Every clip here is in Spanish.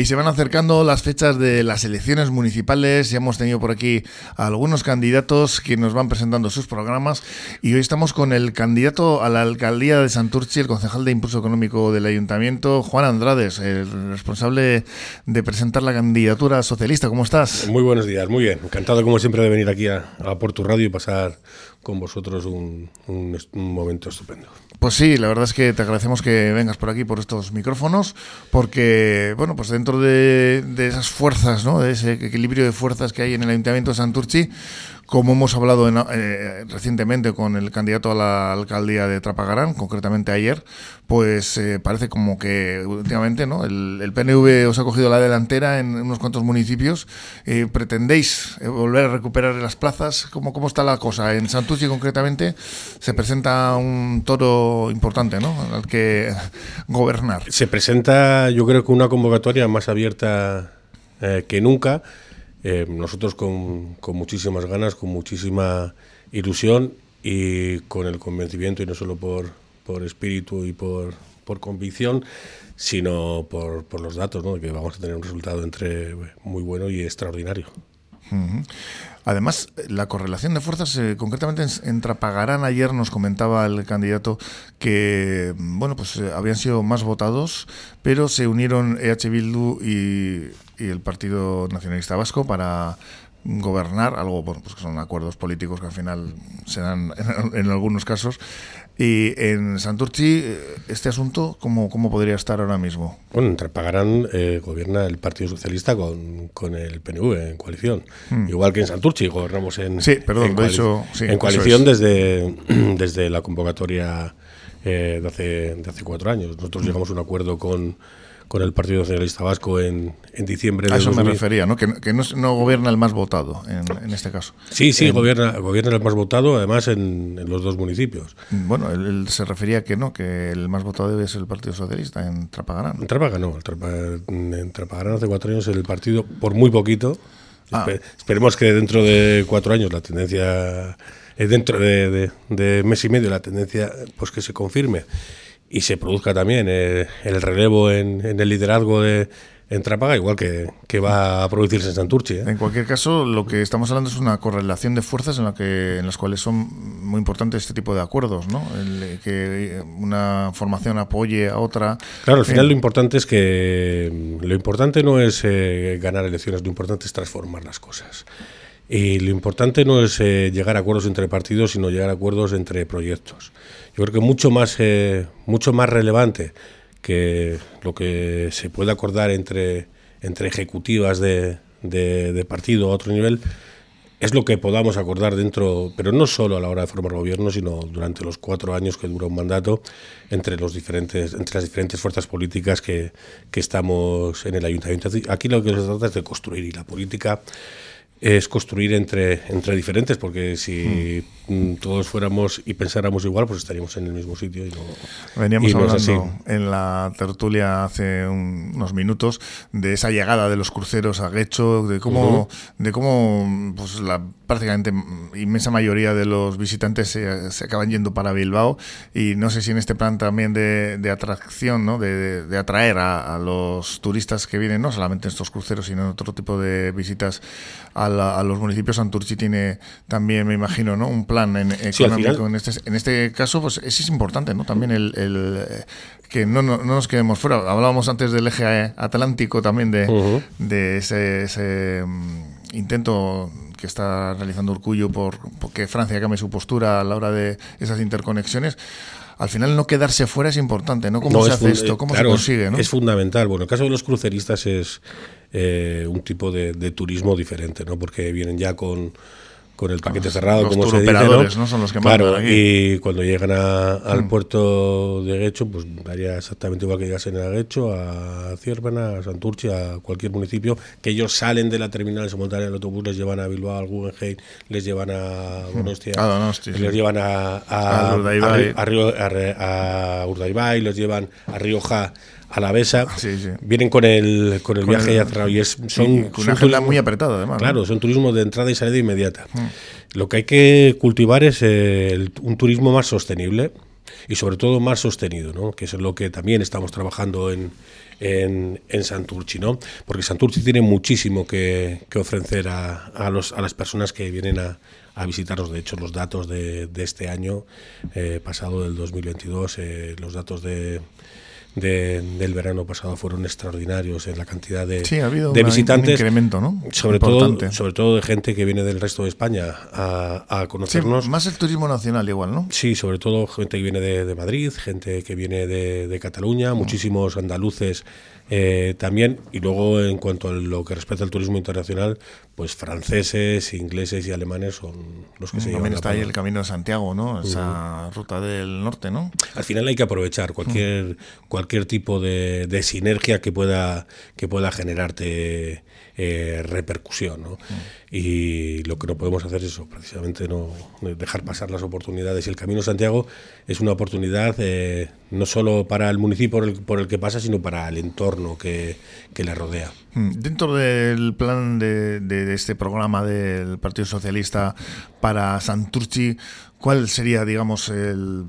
Y se van acercando las fechas de las elecciones municipales. Ya hemos tenido por aquí algunos candidatos que nos van presentando sus programas. Y hoy estamos con el candidato a la alcaldía de Santurchi, el concejal de Impulso Económico del Ayuntamiento, Juan Andrades, el responsable de presentar la candidatura socialista. ¿Cómo estás? Muy buenos días, muy bien. Encantado, como siempre, de venir aquí a, a Porto Radio y pasar con vosotros un, un, momento estupendo. Pues sí, la verdad es que te agradecemos que vengas por aquí, por estos micrófonos, porque, bueno, pues dentro de, de esas fuerzas, ¿no? de ese equilibrio de fuerzas que hay en el Ayuntamiento de Santurchi, como hemos hablado en, eh, recientemente con el candidato a la alcaldía de Trapagarán, concretamente ayer, pues eh, parece como que últimamente ¿no? el, PNV os ha cogido la delantera en unos cuantos municipios. Eh, ¿Pretendéis volver a recuperar las plazas? ¿Cómo, ¿Cómo está la cosa? En Santurci concretamente se presenta un toro importante ¿no? al que gobernar. Se presenta yo creo que una convocatoria más abierta que nunca. Eh, nosotros con, con, muchísimas ganas, con muchísima ilusión y con el convencimiento, y no solo por, por espíritu y por, por convicción, sino por, por los datos, ¿no? que vamos a tener un resultado entre muy bueno y extraordinario. Además, la correlación de fuerzas, eh, concretamente en, en, Trapagarán, ayer nos comentaba el candidato que, bueno, pues eh, habían sido más votados, pero se unieron EH Bildu y, el Partido Nacionalista Vasco para gobernar, algo bueno, pues que son acuerdos políticos que al final se dan en, algunos casos. Y en Santurchi, ¿este asunto cómo, cómo podría estar ahora mismo? Bueno, en Trapagarán eh, gobierna el Partido Socialista con, con el PNV en coalición. Mm. Igual que en Santurchi, gobernamos en, sí, perdón, en, coali dicho, sí, en coalición es. desde, desde la convocatoria eh, de, hace, de hace cuatro años. Nosotros llegamos a un acuerdo con con el Partido Nacionalista Vasco en, en diciembre de A eso 2000. me refería, ¿no? Que, que no, no, gobierna el más votado en, en este caso. Sí, sí, gobierna, gobierna el más votado, además en, en los dos municipios. Bueno, él, él, se refería que no, que el más votado debe ser el Partido Socialista en Trapagarán. En Trapagarán no, en Trapagarán hace cuatro años el partido, por muy poquito, ah. esperemos que dentro de cuatro años la tendencia, eh, dentro de, de, de mes y medio la tendencia, pues que se confirme y se produzca también eh, el relevo en, en, el liderazgo de en Trápaga, igual que, que va a producirse en Santurchi. ¿eh? En cualquier caso, lo que estamos hablando es una correlación de fuerzas en, la que, en las cuales son muy importantes este tipo de acuerdos, ¿no? El, que una formación apoye a otra. Claro, al final eh, lo importante es que lo importante no es eh, ganar elecciones, lo importante es transformar las cosas. Y lo importante no es eh, llegar a acuerdos entre partidos, sino llegar a acuerdos entre proyectos. Yo creo que mucho más, eh, mucho más relevante que lo que se puede acordar entre, entre ejecutivas de, de, partido a otro nivel es lo que podamos acordar dentro, pero no solo a la hora de formar gobierno, sino durante los cuatro años que dura un mandato entre, los diferentes, entre las diferentes fuerzas políticas que, que estamos en el ayuntamiento. Aquí lo que se trata es de construir y la política es construir entre, entre diferentes, porque si mm. todos fuéramos y pensáramos igual, pues estaríamos en el mismo sitio. Y no, Veníamos y no hablando en la tertulia hace un, unos minutos de esa llegada de los cruceros a Guecho, de cómo, uh -huh. de cómo pues, la prácticamente inmensa mayoría de los visitantes se, se, acaban yendo para Bilbao y no sé si en este plan también de, de atracción, ¿no? de, de, de atraer a, a, los turistas que vienen, no solamente en estos cruceros, sino en otro tipo de visitas a, la, a los municipios, Santurci tiene también, me imagino, ¿no? un plan en, sí, económico. En, este, en este caso, pues eso es importante, ¿no? también el, el que no, no, no, nos quedemos fuera. Hablábamos antes del eje atlántico también de, uh -huh. de ese, ese um, intento que está realizando Urcullo por, porque Francia cambie su postura a la hora de esas interconexiones. Al final no quedarse fuera es importante, ¿no? ¿Cómo no, se hace esto? ¿Cómo claro, se consigue? ¿no? Es fundamental. Bueno, el caso de los cruceristas es eh, un tipo de, de, turismo diferente, ¿no? Porque vienen ya con con el paquete cerrado, los como se dice, ¿no? ¿no? Son los que claro, aquí. y cuando llegan a, al mm. puerto de Guecho, pues daría exactamente igual que llegasen a Guecho, a Ciervena, a Santurce, a cualquier municipio, que ellos salen de la terminal, se montan en el autobús, les llevan a Bilbao, al Guggenheim, les llevan a Mm. Donostia, a Donosti, les sí. llevan a, a, a, Urdaibai. a, Río, a, a Urdaibai, les llevan a Rioja, a la Besa, sí, sí. vienen con el, con el con viaje el, ya cerrado y es, son, sí, con una agenda muy apretada además. Claro, ¿no? son turismo de entrada y salida inmediata. Mm. Lo que hay que cultivar es el, un turismo más sostenible, y sobre todo más sostenido, ¿no? que es lo que también estamos trabajando en, en, en Santurci, ¿no? porque Santurci tiene muchísimo que, que ofrecer a, a, los, a las personas que vienen a, a visitarnos. De hecho, los datos de, de este año eh, pasado, del 2022, eh, los datos de de, del verano pasado fueron extraordinarios en la cantidad de, sí, ha habido de una- visitantes. un incremento, ¿no? Sobre Importante. todo, sobre todo de gente que viene del resto de España a, a Sí, conocernos. más el turismo nacional igual, ¿no? Sí, sobre todo gente que viene de, de Madrid, gente que viene de, de Cataluña, muchísimos andaluces eh, también. Y luego, en cuanto a lo que respecta al turismo internacional, pues franceses, ingleses y alemanes son los que se llevan También está ahí el Camino de Santiago, ¿no? Esa ruta del norte, ¿no? Al final hay que aprovechar cualquier cualquier tipo de, de sinergia que pueda que pueda generarte eh, repercusión, ¿no? Y lo que no podemos hacer es eso, precisamente no dejar pasar las oportunidades. Y el Camino Santiago es una oportunidad eh, no solo para el municipio por el, que pasa, sino para el entorno que, que le rodea. Mm, Dentro del plan de, este programa del Partido Socialista para Santurci, ¿cuál sería, digamos, el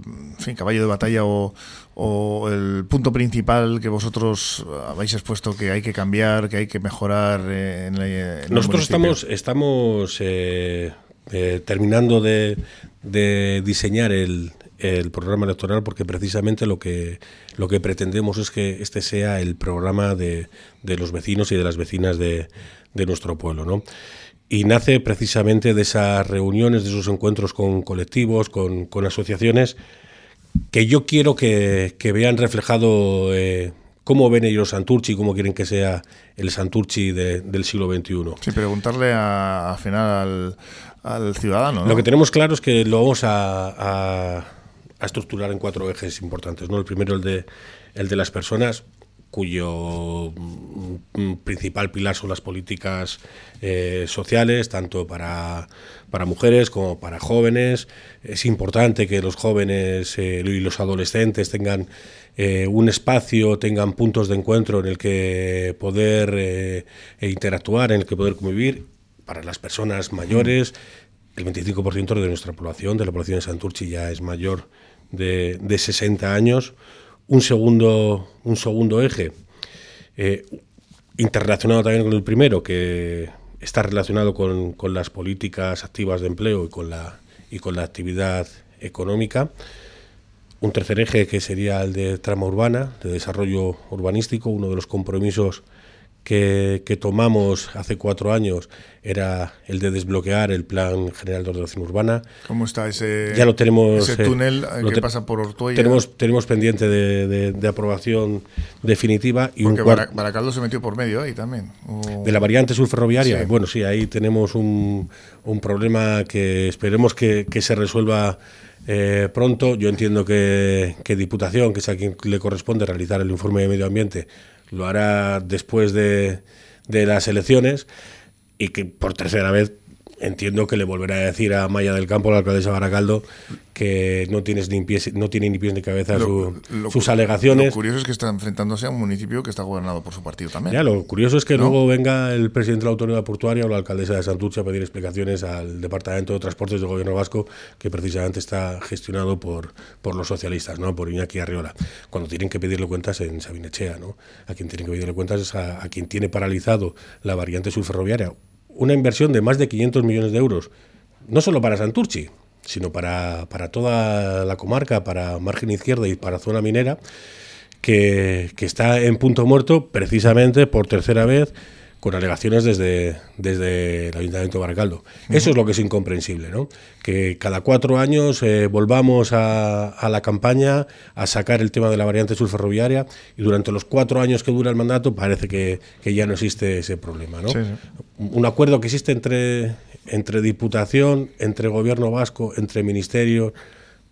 caballo de batalla o, o el punto principal que vosotros habéis expuesto que hay que cambiar, que hay que mejorar en, la- en Nosotros estamos, estamos eh, eh, terminando de, de diseñar el, el programa electoral porque precisamente lo que, lo que pretendemos es que este sea el programa de, de los vecinos y de las vecinas de, de nuestro pueblo. ¿no? Y nace precisamente de esas reuniones, de esos encuentros con colectivos, con, con asociaciones, que yo quiero que, que vean reflejado eh, cómo ven ellos Santurchi y cómo quieren que sea el Santurchi de- del siglo XXI. Sí, preguntarle a- al final al, al ciudadano, ¿no? Lo que tenemos claro es que lo vamos a, a- a estructurar en cuatro ejes importantes. ¿no? El primero, el de, el de las personas, cuyo mm, mm, principal pilar son las políticas eh, sociales, tanto para, para mujeres como para jóvenes. Es importante que los jóvenes eh, y los adolescentes tengan eh, un espacio, tengan puntos de encuentro en el que poder interactuar, en el que poder convivir. Para las personas mayores, el 25% de nuestra población, de la población de Santurchi, ya es mayor de, de 60 años. Un segundo, un segundo eje, eh, interrelacionado también con el primero, que está relacionado con, con las políticas activas de empleo y con la, y con la actividad económica. Un tercer eje que sería el de trama urbana, de desarrollo urbanístico, uno de los compromisos que, que tomamos hace cuatro años era el de desbloquear el Plan General de Ordenación Urbana. ¿Cómo está ese, Ya lo tenemos. ese eh, túnel eh, que te- pasa por Ortuella? Tenemos, tenemos pendiente de, de- de aprobación definitiva y un Porque Bara- Baracaldo se metió por medio ahí también. o- de la variante sur ferroviaria. Sí. Bueno, sí, ahí tenemos un, un problema que esperemos que, que se resuelva eh, pronto. Yo entiendo que, que Diputación, que es a quien le corresponde realizar el informe de medio ambiente, lo hará después de, de las elecciones y que por tercera vez entiendo que le volverá a decir a Maya del Campo, la alcaldesa de Baracaldo, que no, tienes ni pies, no tiene ni pies ni cabeza Lo- su- lo sus alegaciones. Lo curioso es que está enfrentándose a un municipio que está gobernado por su partido también. Ya, lo curioso es que ¿No? luego venga el presidente de la Autoridad Portuaria o la alcaldesa de Santurce a pedir explicaciones al Departamento de Transportes del Gobierno Vasco, que precisamente está gestionado por, por los socialistas, ¿no? por Iñaki Arriola, cuando tienen que pedirle cuentas en Sabinechea. ¿no? A quien tienen que pedirle cuentas es a, a quien tiene paralizado la variante sur ferroviaria. Una inversión de más de 500 millones de euros, no solo para Santurci, sino para, para toda la comarca, para margen izquierda y para zona minera, que, que está en punto muerto precisamente por tercera vez con alegaciones desde, desde el Ayuntamiento de Baracaldo. Eso es lo que es incomprensible, ¿no? Que cada cuatro años eh, volvamos a, a la campaña a sacar el tema de la variante sur ferroviaria y durante los cuatro años que dura el mandato parece que, que ya no existe ese problema, ¿no? Sí, sí. Un acuerdo que existe entre, entre Diputación, entre Gobierno Vasco, entre Ministerios,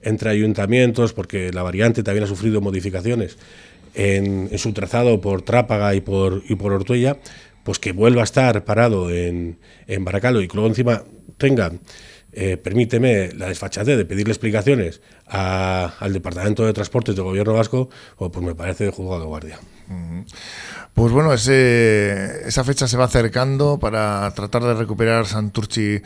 entre ayuntamientos, porque la variante también ha sufrido modificaciones en, en su trazado por Trápaga y por, y por Ortuella, pues que vuelva a estar parado en, en Baracaldo y que luego encima tenga, eh, permíteme, la desfachatez de pedirle explicaciones a- al Departamento de Transportes del Gobierno Vasco, oh, pues me parece de juzgado guardia. Pues bueno, ese, esa fecha se va acercando para tratar de recuperar Santurci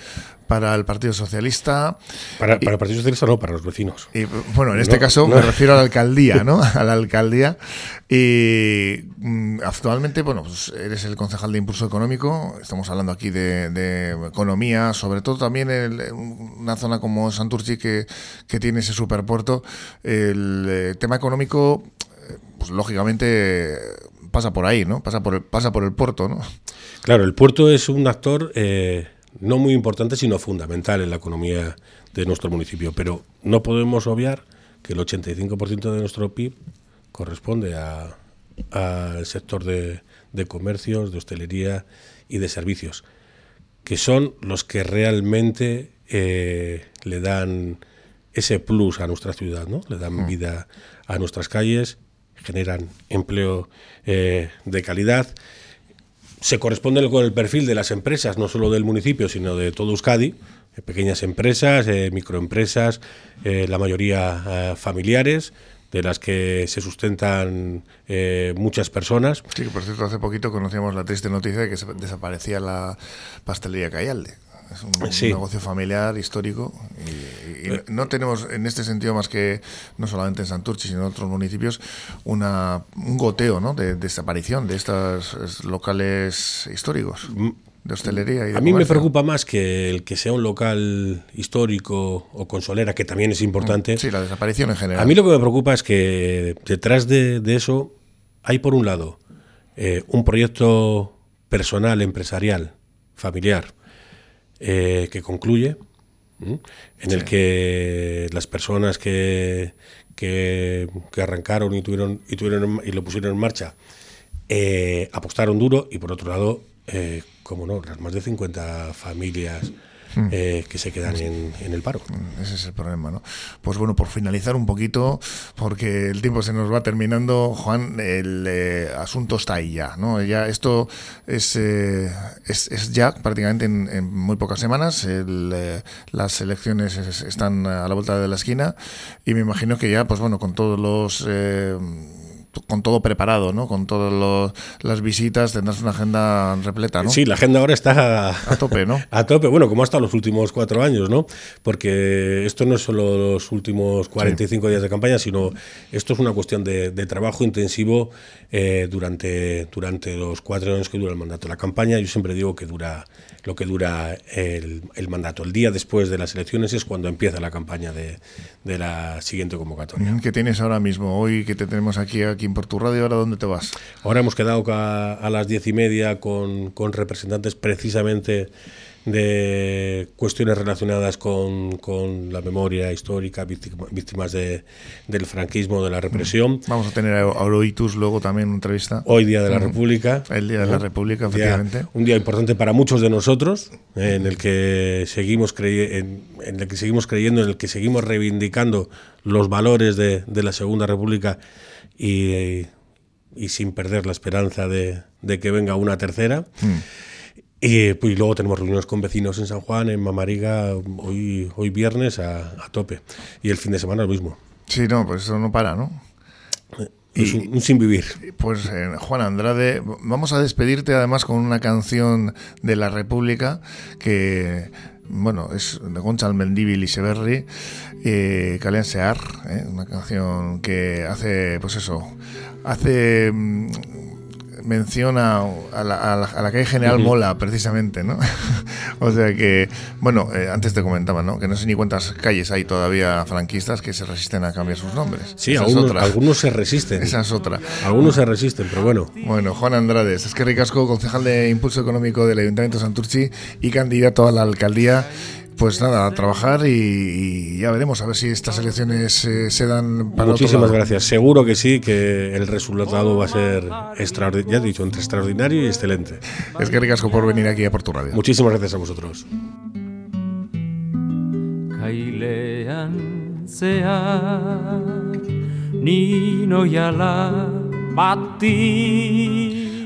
para el Partido Socialista. Para, para el Partido Socialista no, para los vecinos. Y, bueno, en este caso me refiero a la alcaldía, ¿no? A la alcaldía. Y mm, actualmente, bueno, pues eres el concejal de Impulso Económico. Estamos hablando aquí de, economía, sobre todo también en una zona como Santurci que, que tiene ese superpuerto. El eh, tema económico, pues lógicamente pasa por ahí, ¿no? Pasa por el, pasa por el puerto, ¿no? Claro, el puerto es un actor eh, no muy importante, sino fundamental en la economía de nuestro municipio. Pero no podemos obviar que el 85% de nuestro PIB corresponde al sector de, comercios, de hostelería y de servicios, que son los que realmente eh, le dan ese plus a nuestra ciudad, ¿no? Le dan mm. vida a nuestras calles, generan empleo eh, de calidad se corresponden con el perfil de las empresas, no solo del municipio, sino de todo Euskadi, eh, pequeñas empresas, eh, microempresas, eh, la mayoría familiares, de las que se sustentan muchas personas. Sí, por cierto, hace poquito conocíamos la triste noticia de que desaparecía la pastelería Cayalde. Es un, negocio familiar, histórico. Y, eh. no tenemos en este sentido, más que no solamente en Santurchi, sino en otros municipios, una, un goteo ¿no? de, desaparición de estos locales históricos. Mm. De hostelería y A mí me preocupa más que el que sea un local histórico o consolera, que también es importante. Sí, la desaparición en general. A mí lo que me preocupa es que detrás de, eso hay, por un lado, eh, un proyecto personal, empresarial, familiar, eh, que concluye, en el que las personas que, que, arrancaron y tuvieron y tuvieron y lo pusieron en marcha eh, apostaron duro y por otro lado, eh, como no, las más de 50 familias Hmm. Eh, que se quedan en, el paro. Hmm, ese es el problema, ¿no? Pues bueno, por finalizar un poquito, porque el tiempo se nos va terminando, Juan, el eh, asunto está ahí ya, ¿no? Ya esto es, eh, es, ya prácticamente en, muy pocas semanas, las elecciones están a la vuelta de la esquina y me imagino que ya, pues bueno, con todos los con todo preparado, ¿no? Con todas las visitas tendrás una agenda repleta, ¿no? Sí, la agenda ahora está a tope, ¿no? a tope, bueno, como hasta los últimos cuatro años, ¿no? Porque esto no es solo los últimos 45 días de campaña, sino esto es una cuestión de, trabajo intensivo eh, durante, durante los cuatro años que dura el mandato. La campaña, yo siempre digo que dura lo que dura el, mandato. El día después de las elecciones es cuando empieza la campaña de, la siguiente convocatoria. ¿Qué tienes ahora mismo? Hoy que te tenemos aquí, aquí en Porto Radio, ¿ahora dónde te vas? Ahora hemos quedado a, las diez y media con, con representantes precisamente de cuestiones relacionadas con, con la memoria histórica, víctimas de, del franquismo, de la represión. Vamos a tener a Oroitus luego también una entrevista. Hoy Día de la República. El Día de la República, efectivamente. un día importante para muchos de nosotros, en el que seguimos en, en, el que seguimos creyendo, en el que seguimos reivindicando los valores de, de la Segunda República y, y, sin perder la esperanza de, de que venga una tercera. Mm. Y, pues, luego tenemos reuniones con vecinos en San Juan, en Mamariga, hoy, hoy viernes a, tope. Y el fin de semana lo mismo. Sí, no, pues eso no para, ¿no? Es un, sin vivir. Pues eh, Juan Andrade, vamos a despedirte además con una canción de la República que, bueno, es de Gonzalo Mendívil y Severri, eh, Calean Sear, eh, una canción que hace, pues eso, hace mm, menciona a la, a la, calle General Mola, precisamente, ¿no? o sea que, bueno, eh, antes te comentaba, ¿no? Que no sé ni cuántas calles hay todavía franquistas que se resisten a cambiar sus nombres. Sí, algunos, se resisten. Esa es otra. Algunos se resisten, pero bueno. Bueno, Juan Andrades, es que ricasco, concejal de Impulso Económico del Ayuntamiento de Santurci y candidato a la alcaldía. Pues nada, a trabajar y, ya veremos a ver si estas elecciones eh, se dan para Muchísimas gracias. Seguro que sí, que el resultado va a ser extraordinario, ya he dicho, entre extraordinario y excelente. Es que ricasco por venir aquí a Porto Radio. Muchísimas gracias a vosotros.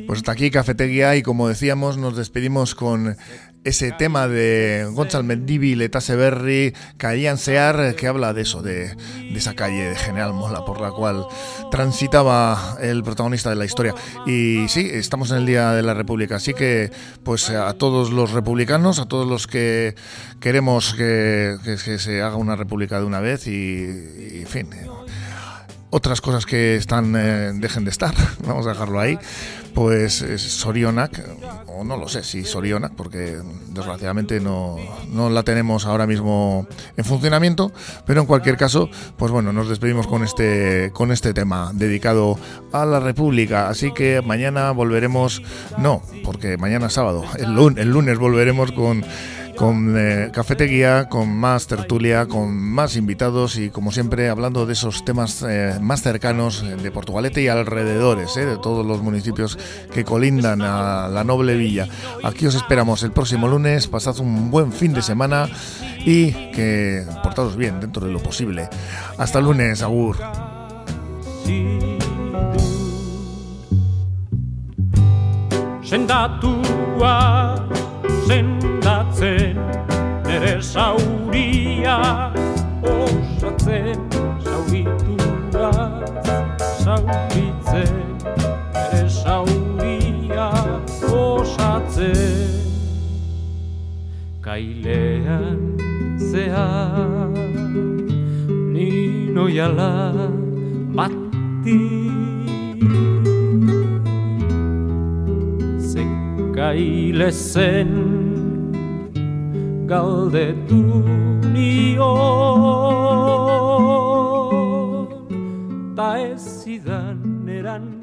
Pues hasta aquí Cafetería y como decíamos nos despedimos con ese tema de Gonzalo Mendíbil, Etase Berry, Caían Sear, que habla de eso, de, de, esa calle de General Mola por la cual transitaba el protagonista de la historia. Y sí, estamos en el Día de la República, así que pues a todos los republicanos, a todos los que queremos que, que, se haga una república de una vez y, y en fin otras cosas que están eh, dejen de estar, vamos a dejarlo ahí, pues Sorionak, o no lo sé si Sorionak, porque desgraciadamente no, no, la tenemos ahora mismo en funcionamiento, pero en cualquier caso, pues bueno, nos despedimos con este, con este tema dedicado a la República, así que mañana volveremos, no, porque mañana es sábado, el lunes, el lunes volveremos con con eh, cafetería, con más tertulia, con más invitados y como siempre hablando de esos temas eh, más cercanos de Portugalete y alrededores, eh, de todos los municipios que colindan a la noble villa. Aquí os esperamos el próximo lunes, pasad un buen fin de semana y que portados bien dentro de lo posible. Hasta lunes, Agur. Sendatzen nere sauria osatzen sauritura sauritzen nere sauria osatzen. Kailean zehar nino jala bati. Kaile zen galdetu nio Ta ez zidan erantzuni